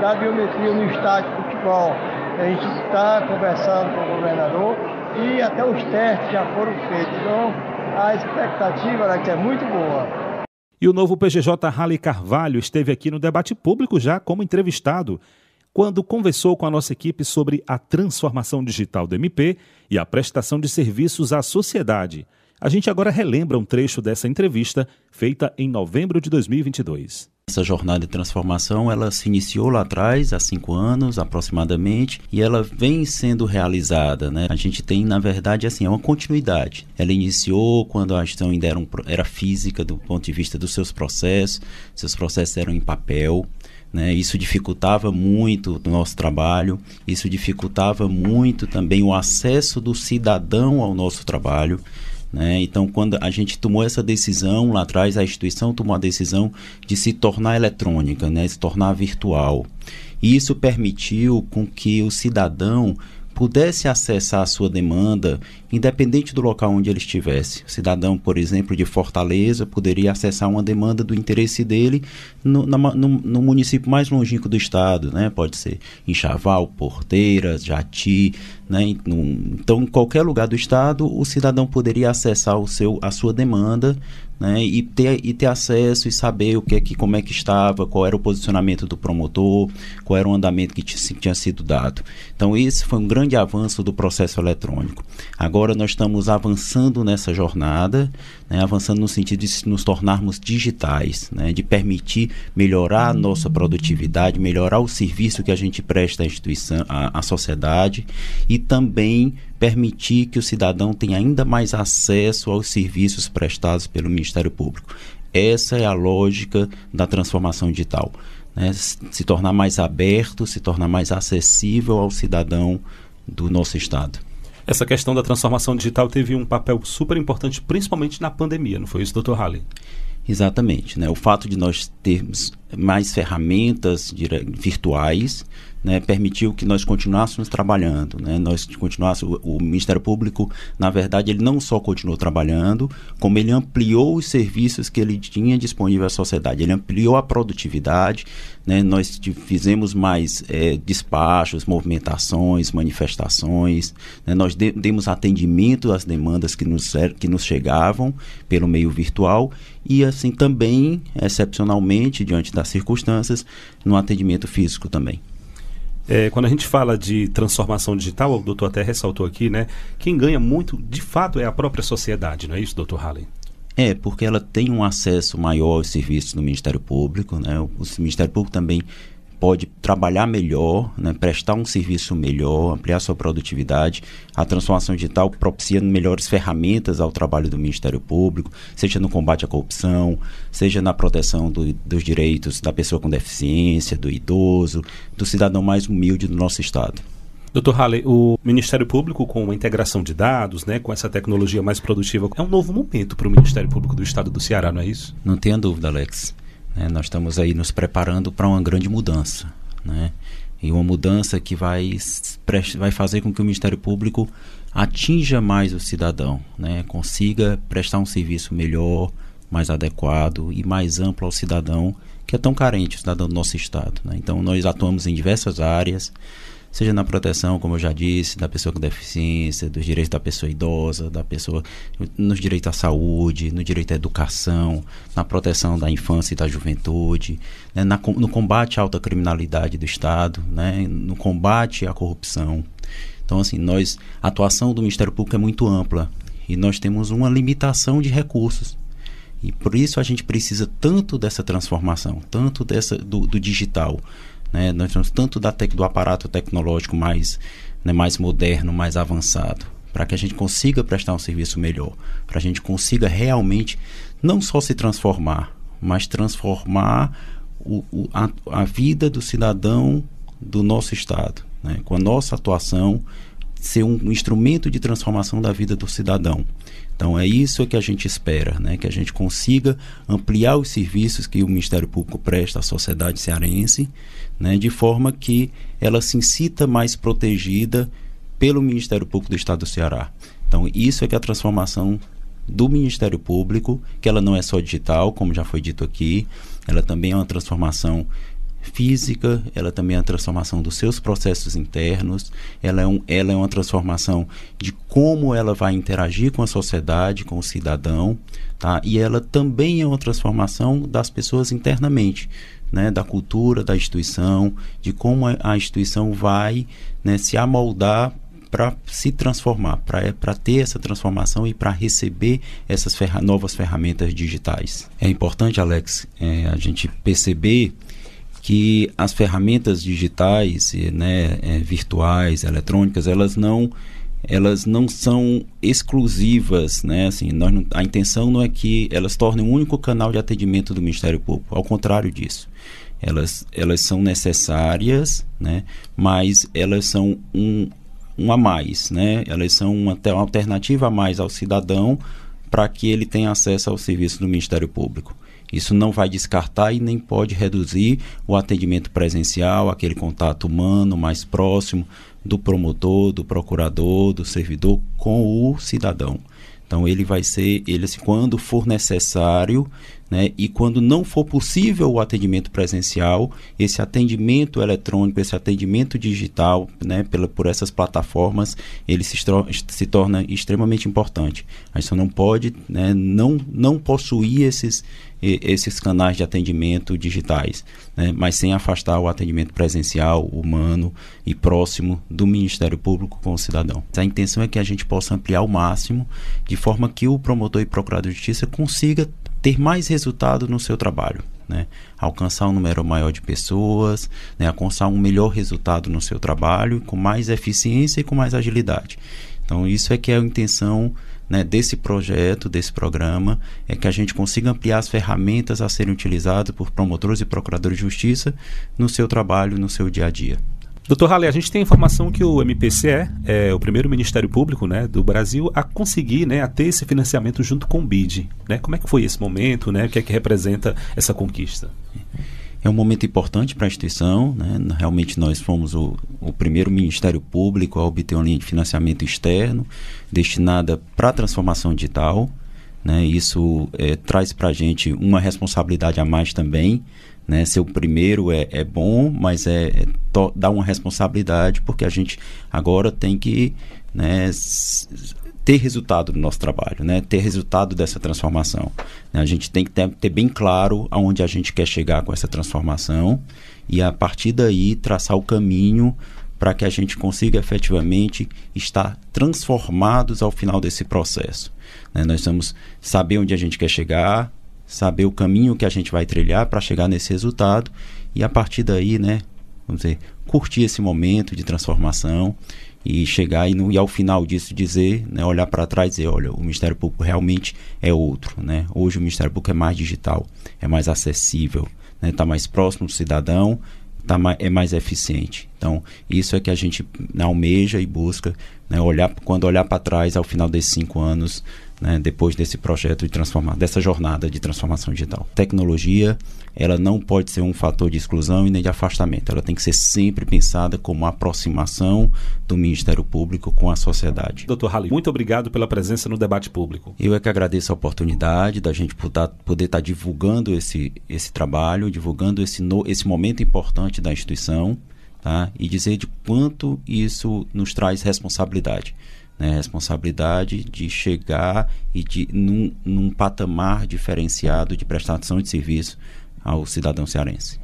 da biometria no estádio de futebol. A gente está conversando com o governador e até os testes já foram feitos. Então a expectativa, Alex, é muito boa. E o novo PGJ Rally Carvalho esteve aqui no debate público já como entrevistado quando conversou com a nossa equipe sobre a transformação digital do MP e a prestação de serviços à sociedade. A gente agora relembra um trecho dessa entrevista feita em novembro de 2022. Essa jornada de transformação ela se iniciou lá atrás, há cinco anos aproximadamente, e ela vem sendo realizada. Né? A gente tem, na verdade, assim, é uma continuidade. Ela iniciou quando a gestão ainda era, um, era física do ponto de vista dos seus processos, seus processos eram em papel. Né? Isso dificultava muito o nosso trabalho, isso dificultava muito também o acesso do cidadão ao nosso trabalho. Né? Então, quando a gente tomou essa decisão lá atrás, a instituição tomou a decisão de se tornar eletrônica, né? se tornar virtual. E isso permitiu com que o cidadão pudesse acessar a sua demanda, independente do local onde ele estivesse. O cidadão, por exemplo, de Fortaleza, poderia acessar uma demanda do interesse dele no, no, no município mais longínquo do estado, né? Pode ser em Chaval, Porteiras, Jati, né? Então, em qualquer lugar do estado, o cidadão poderia acessar o seu, a sua demanda né, e, ter, e ter acesso e saber o que é que, como é que estava, qual era o posicionamento do promotor, qual era o andamento que tinha sido dado. Então, esse foi um grande avanço do processo eletrônico. Agora nós estamos avançando nessa jornada, né, avançando no sentido de nos tornarmos digitais, né, de permitir melhorar a nossa produtividade, melhorar o serviço que a gente presta à instituição, à, à sociedade e também permitir que o cidadão tenha ainda mais acesso aos serviços prestados pelo Ministério Público. Essa é a lógica da transformação digital. Né? Se tornar mais aberto, se tornar mais acessível ao cidadão do nosso Estado. Essa questão da transformação digital teve um papel super importante, principalmente na pandemia, não foi isso, doutor Halley? Exatamente. Né? O fato de nós termos mais ferramentas virtuais né, permitiu que nós continuássemos trabalhando, né, nós continuássemos, o, Ministério Público, na verdade, ele não só continuou trabalhando, como ele ampliou os serviços que ele tinha disponível à sociedade, ele ampliou a produtividade, né, nós fizemos mais é, despachos, movimentações, manifestações, né, nós de, demos atendimento às demandas que nos, que nos chegavam pelo meio virtual e assim também, excepcionalmente, diante das circunstâncias, no atendimento físico também. É, quando a gente fala de transformação digital, o doutor até ressaltou aqui, né? Quem ganha muito, de fato, é a própria sociedade, não é isso, doutor Halley? É, porque ela tem um acesso maior aos serviços do Ministério Público, né? O, o Ministério Público também pode trabalhar melhor, né, prestar um serviço melhor, ampliar sua produtividade. A transformação digital propicia melhores ferramentas ao trabalho do Ministério Público, seja no combate à corrupção, seja na proteção do, dos direitos da pessoa com deficiência, do idoso, do cidadão mais humilde do nosso Estado. Doutor Halley, o Ministério Público, com a integração de dados, né, com essa tecnologia mais produtiva, é um novo momento para o Ministério Público do Estado do Ceará, não é isso? Não tenha dúvida, Alex. Né? Nós estamos aí nos preparando para uma grande mudança. Né? E uma mudança que vai, vai fazer com que o Ministério Público atinja mais o cidadão, né? consiga prestar um serviço melhor, mais adequado e mais amplo ao cidadão que é tão carente, o cidadão do nosso Estado. Né? Então, nós atuamos em diversas áreas seja na proteção, como eu já disse, da pessoa com deficiência, dos direitos da pessoa idosa, da pessoa nos direitos à saúde, no direito à educação, na proteção da infância e da juventude, né, na, no combate à alta criminalidade do Estado, né, no combate à corrupção. Então, assim, nós a atuação do Ministério Público é muito ampla e nós temos uma limitação de recursos. E por isso a gente precisa tanto dessa transformação, tanto dessa do, do digital, né? Nós temos tanto da tec, do aparato tecnológico mais, né, mais moderno, mais avançado, para que a gente consiga prestar um serviço melhor, para a gente consiga realmente não só se transformar, mas transformar o, o, a, a vida do cidadão do nosso Estado, né? com a nossa atuação, ser um instrumento de transformação da vida do cidadão. Então é isso que a gente espera, né? que a gente consiga ampliar os serviços que o Ministério Público presta à sociedade cearense, né? de forma que ela se sinta mais protegida pelo Ministério Público do Estado do Ceará. Então isso é que é a transformação do Ministério Público, que ela não é só digital, como já foi dito aqui, ela também é uma transformação física, ela também é a transformação dos seus processos internos, ela é, um, ela é uma transformação de como ela vai interagir com a sociedade, com o cidadão, tá? e ela também é uma transformação das pessoas internamente, né? da cultura da instituição, de como a instituição vai né, se amoldar para se transformar, para ter essa transformação e para receber essas ferra novas ferramentas digitais. É importante, Alex, é, a gente perceber que as ferramentas digitais, né, é, virtuais, eletrônicas, elas não elas não são exclusivas, né? Assim, nós não, a intenção não é que elas tornem o um único canal de atendimento do Ministério Público, ao contrário disso. Elas, elas são necessárias, né? Mas elas são um, um a mais, né? Elas são uma, uma alternativa a mais ao cidadão para que ele tenha acesso ao serviço do Ministério Público. Isso não vai descartar e nem pode reduzir o atendimento presencial, aquele contato humano mais próximo do promotor, do procurador, do servidor com o cidadão. Então ele vai ser, ele assim, quando for necessário, né, e quando não for possível o atendimento presencial, esse atendimento eletrônico, esse atendimento digital, né, pela, por essas plataformas, ele se, se torna extremamente importante. A gente só não pode né, não, não possuir esses, esses canais de atendimento digitais, né, mas sem afastar o atendimento presencial, humano e próximo do Ministério Público com o cidadão. A intenção é que a gente possa ampliar ao máximo, de forma que o promotor e procurador de justiça consiga ter mais resultado no seu trabalho. Né? alcançar um número maior de pessoas, né? alcançar um melhor resultado no seu trabalho, com mais eficiência e com mais agilidade. Então, isso é que é a intenção né, desse projeto, desse programa, é que a gente consiga ampliar as ferramentas a serem utilizadas por promotores e procuradores de justiça no seu trabalho, no seu dia a dia. Doutor Halley, a gente tem informação que o MPCE é o primeiro Ministério Público né, do Brasil a conseguir né, a ter esse financiamento junto com o BID. Né? Como é que foi esse momento? Né? O que é que representa essa conquista? É um momento importante para a instituição. Né? Realmente nós fomos o, o, primeiro Ministério Público a obter uma linha de financiamento externo destinada para a transformação digital. Né? Isso é, traz para a gente uma responsabilidade a mais também. Né? Ser o primeiro é, é bom, mas é, é dá uma responsabilidade porque a gente agora tem que né, ter resultado do nosso trabalho, né? ter resultado dessa transformação. A gente tem que ter, ter bem claro aonde a gente quer chegar com essa transformação e a partir daí traçar o caminho para que a gente consiga efetivamente estar transformados ao final desse processo. Né? Nós vamos saber onde a gente quer chegar, saber o caminho que a gente vai trilhar para chegar nesse resultado e a partir daí, né, vamos dizer, curtir esse momento de transformação e chegar e, no, e ao final disso dizer, né, olhar para trás e dizer, olha, o Ministério Público realmente é outro, né? Hoje o Ministério Público é mais digital, é mais acessível, está né? Mais próximo do cidadão, tá mais, é mais eficiente. Então, isso é que a gente almeja e busca, né, olhar, quando olhar para trás ao final desses cinco anos, né, depois desse projeto de transformar, dessa jornada de transformação digital. Tecnologia, ela não pode ser um fator de exclusão e nem de afastamento. Ela tem que ser sempre pensada como uma aproximação do Ministério Público com a sociedade. Dr. Halley, muito obrigado pela presença no debate público. Eu é que agradeço a oportunidade da gente poder, poder estar divulgando esse, esse trabalho, divulgando esse, no, esse momento importante da instituição, tá? e dizer de quanto isso nos traz responsabilidade né, responsabilidade de chegar e de num, num patamar diferenciado de prestação de serviço ao cidadão cearense.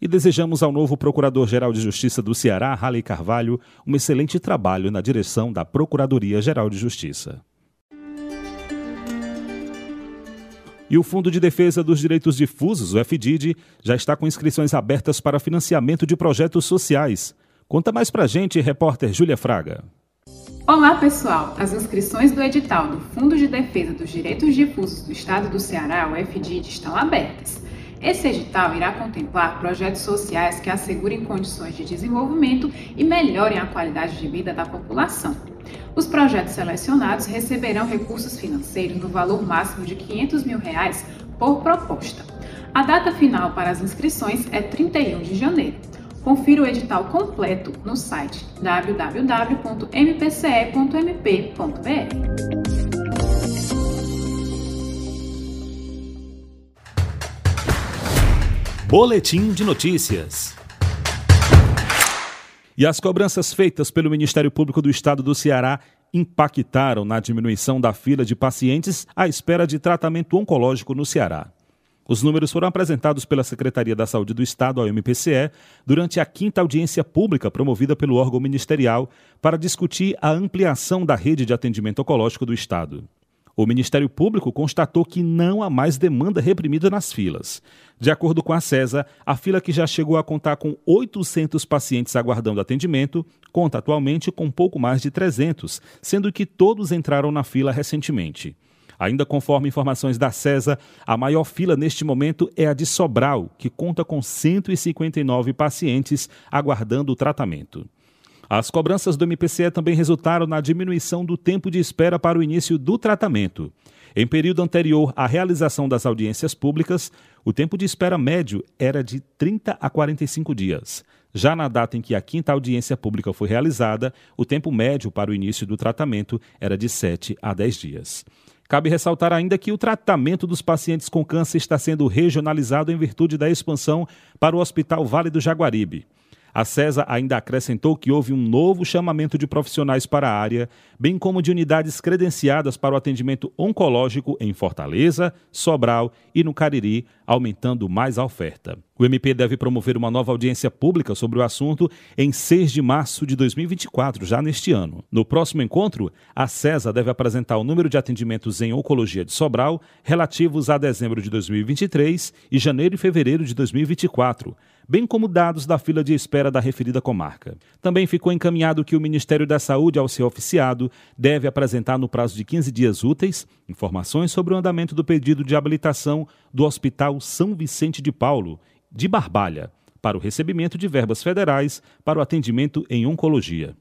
E desejamos ao novo Procurador-Geral de Justiça do Ceará, Raleigh Carvalho, um excelente trabalho na direção da Procuradoria-Geral de Justiça. E o Fundo de Defesa dos Direitos Difusos, o FDID, já está com inscrições abertas para financiamento de projetos sociais. Conta mais pra gente, repórter Júlia Fraga. Olá, pessoal! As inscrições do edital do Fundo de Defesa dos Direitos Difusos do Estado do Ceará, o FDID, estão abertas. Esse edital irá contemplar projetos sociais que assegurem condições de desenvolvimento e melhorem a qualidade de vida da população. Os projetos selecionados receberão recursos financeiros no valor máximo de 500 mil reais por proposta. A data final para as inscrições é 31 de janeiro. Confira o edital completo no site www.mpce.mp.br. Boletim de notícias. E as cobranças feitas pelo Ministério Público do Estado do Ceará impactaram na diminuição da fila de pacientes à espera de tratamento oncológico no Ceará. Os números foram apresentados pela Secretaria da Saúde do Estado, a MPCE, durante a quinta audiência pública promovida pelo órgão ministerial para discutir a ampliação da rede de atendimento oncológico do Estado. O Ministério Público constatou que não há mais demanda reprimida nas filas. De acordo com a CESA, a fila que já chegou a contar com 800 pacientes aguardando atendimento, conta atualmente com pouco mais de 300, sendo que todos entraram na fila recentemente. Ainda conforme informações da CESA, a maior fila neste momento é a de Sobral, que conta com 159 pacientes aguardando o tratamento. As cobranças do MPCE também resultaram na diminuição do tempo de espera para o início do tratamento. Em período anterior à realização das audiências públicas, o tempo de espera médio era de 30 a 45 dias. Já na data em que a quinta audiência pública foi realizada, o tempo médio para o início do tratamento era de 7 a 10 dias. Cabe ressaltar ainda que o tratamento dos pacientes com câncer está sendo regionalizado em virtude da expansão para o Hospital Vale do Jaguaribe. A CESA ainda acrescentou que houve um novo chamamento de profissionais para a área, bem como de unidades credenciadas para o atendimento oncológico em Fortaleza, Sobral e no Cariri, aumentando mais a oferta. O MP deve promover uma nova audiência pública sobre o assunto em 6 de março de 2024, já neste ano. No próximo encontro, a CESA deve apresentar o número de atendimentos em oncologia de Sobral relativos a dezembro de 2023 e janeiro e fevereiro de 2024 bem como dados da fila de espera da referida comarca. Também ficou encaminhado que o Ministério da Saúde, ao ser oficiado, deve apresentar no prazo de 15 dias úteis informações sobre o andamento do pedido de habilitação do Hospital São Vicente de Paulo, de Barbalha, para o recebimento de verbas federais para o atendimento em oncologia.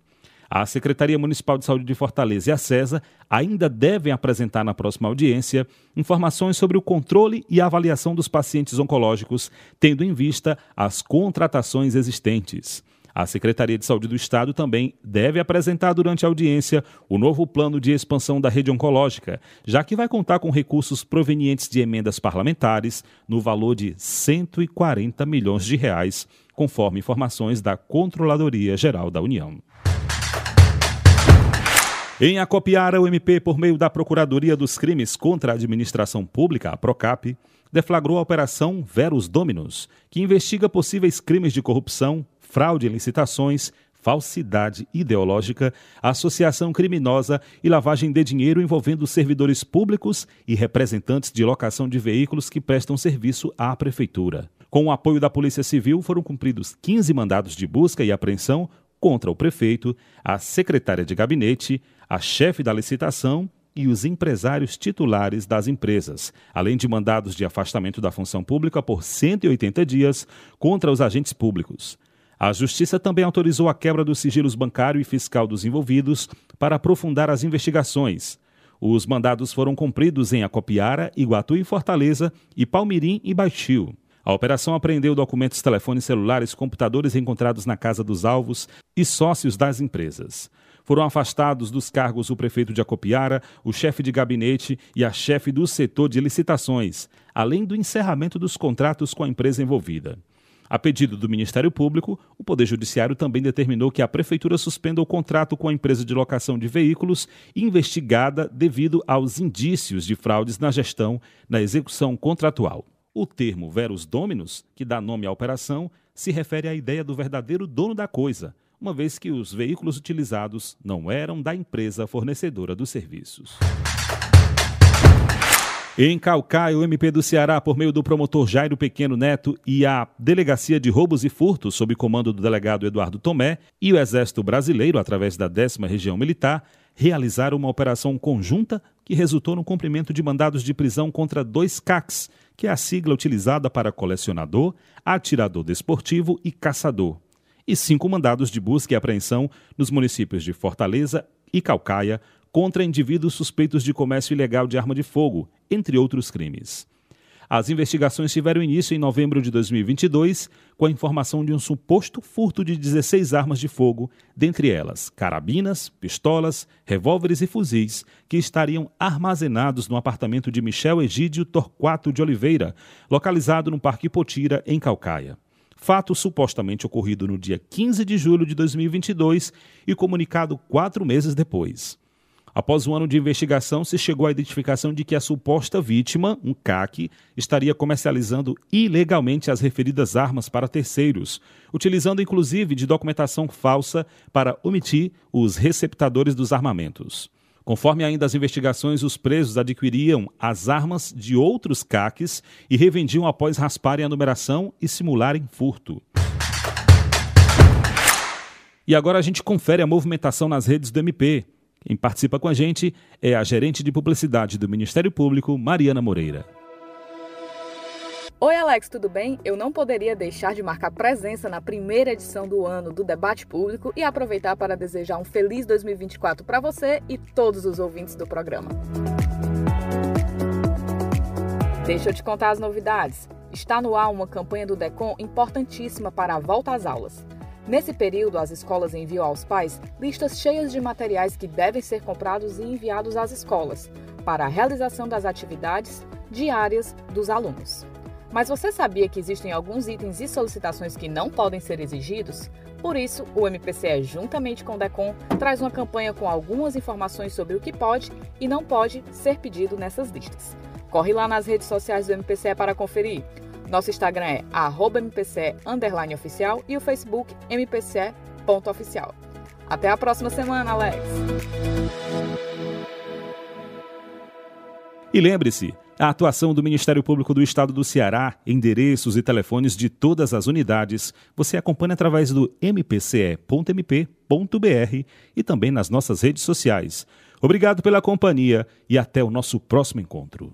A Secretaria Municipal de Saúde de Fortaleza e a CESA ainda devem apresentar na próxima audiência informações sobre o controle e avaliação dos pacientes oncológicos, tendo em vista as contratações existentes. A Secretaria de Saúde do Estado também deve apresentar durante a audiência o novo plano de expansão da rede oncológica, já que vai contar com recursos provenientes de emendas parlamentares no valor de 140 milhões de reais, conforme informações da Controladoria Geral da União. Em Acopiara, o MP, por meio da Procuradoria dos Crimes contra a Administração Pública, a PROCAP, deflagrou a Operação Verus Dominus, que investiga possíveis crimes de corrupção, fraude em licitações, falsidade ideológica, associação criminosa e lavagem de dinheiro envolvendo servidores públicos e representantes de locação de veículos que prestam serviço à Prefeitura. Com o apoio da Polícia Civil, foram cumpridos 15 mandados de busca e apreensão contra o prefeito, a secretária de gabinete, a chefe da licitação e os empresários titulares das empresas, além de mandados de afastamento da função pública por 180 dias contra os agentes públicos. A Justiça também autorizou a quebra dos sigilos bancário e fiscal dos envolvidos para aprofundar as investigações. Os mandados foram cumpridos em Acopiara, Iguatu e Fortaleza e Palmirim e Baixio. A operação apreendeu documentos, telefones celulares, computadores encontrados na casa dos alvos e sócios das empresas. Foram afastados dos cargos o prefeito de Acopiara, o chefe de gabinete e a chefe do setor de licitações, além do encerramento dos contratos com a empresa envolvida. A pedido do Ministério Público, o Poder Judiciário também determinou que a Prefeitura suspenda o contrato com a empresa de locação de veículos investigada devido aos indícios de fraudes na gestão na execução contratual. O termo verus dominus, que dá nome à operação, se refere à ideia do verdadeiro dono da coisa, uma vez que os veículos utilizados não eram da empresa fornecedora dos serviços. Em Calcaia, o MP do Ceará, por meio do promotor Jairo Pequeno Neto e a Delegacia de Roubos e Furtos, sob comando do delegado Eduardo Tomé, e o Exército Brasileiro, através da 10 Região Militar, realizaram uma operação conjunta que resultou no cumprimento de mandados de prisão contra dois CACs, que é a sigla utilizada para colecionador, atirador desportivo e caçador e cinco mandados de busca e apreensão nos municípios de Fortaleza e Calcaia contra indivíduos suspeitos de comércio ilegal de arma de fogo, entre outros crimes. As investigações tiveram início em novembro de 2022, com a informação de um suposto furto de 16 armas de fogo, dentre elas carabinas, pistolas, revólveres e fuzis, que estariam armazenados no apartamento de Michel Egídio Torquato de Oliveira, localizado no Parque Potira, em Calcaia fato supostamente ocorrido no dia 15 de julho de 2022 e comunicado quatro meses depois. Após um ano de investigação, se chegou à identificação de que a suposta vítima, um CAC, estaria comercializando ilegalmente as referidas armas para terceiros, utilizando inclusive de documentação falsa para omitir os receptadores dos armamentos. Conforme ainda as investigações, os presos adquiriam as armas de outros caques e revendiam após rasparem a numeração e simularem furto. E agora a gente confere a movimentação nas redes do MP. Quem participa com a gente é a gerente de publicidade do Ministério Público, Mariana Moreira. Oi, Alex, tudo bem? Eu não poderia deixar de marcar presença na primeira edição do ano do Debate Público e aproveitar para desejar um feliz 2024 para você e todos os ouvintes do programa. Deixa eu te contar as novidades. Está no ar uma campanha do DECOM importantíssima para a volta às aulas. Nesse período, as escolas enviam aos pais listas cheias de materiais que devem ser comprados e enviados às escolas para a realização das atividades diárias dos alunos. Mas você sabia que existem alguns itens e solicitações que não podem ser exigidos? Por isso, o MPCE, juntamente com o DECOM, traz uma campanha com algumas informações sobre o que pode e não pode ser pedido nessas listas. Corre lá nas redes sociais do MPCE para conferir. Nosso Instagram é @mpce_oficial e o Facebook mpce.oficial. Até a próxima semana, Alex. E lembre-se, a atuação do Ministério Público do Estado do Ceará, endereços e telefones de todas as unidades, você acompanha através do mpce.mp.br e também nas nossas redes sociais. Obrigado pela companhia e até o nosso próximo encontro.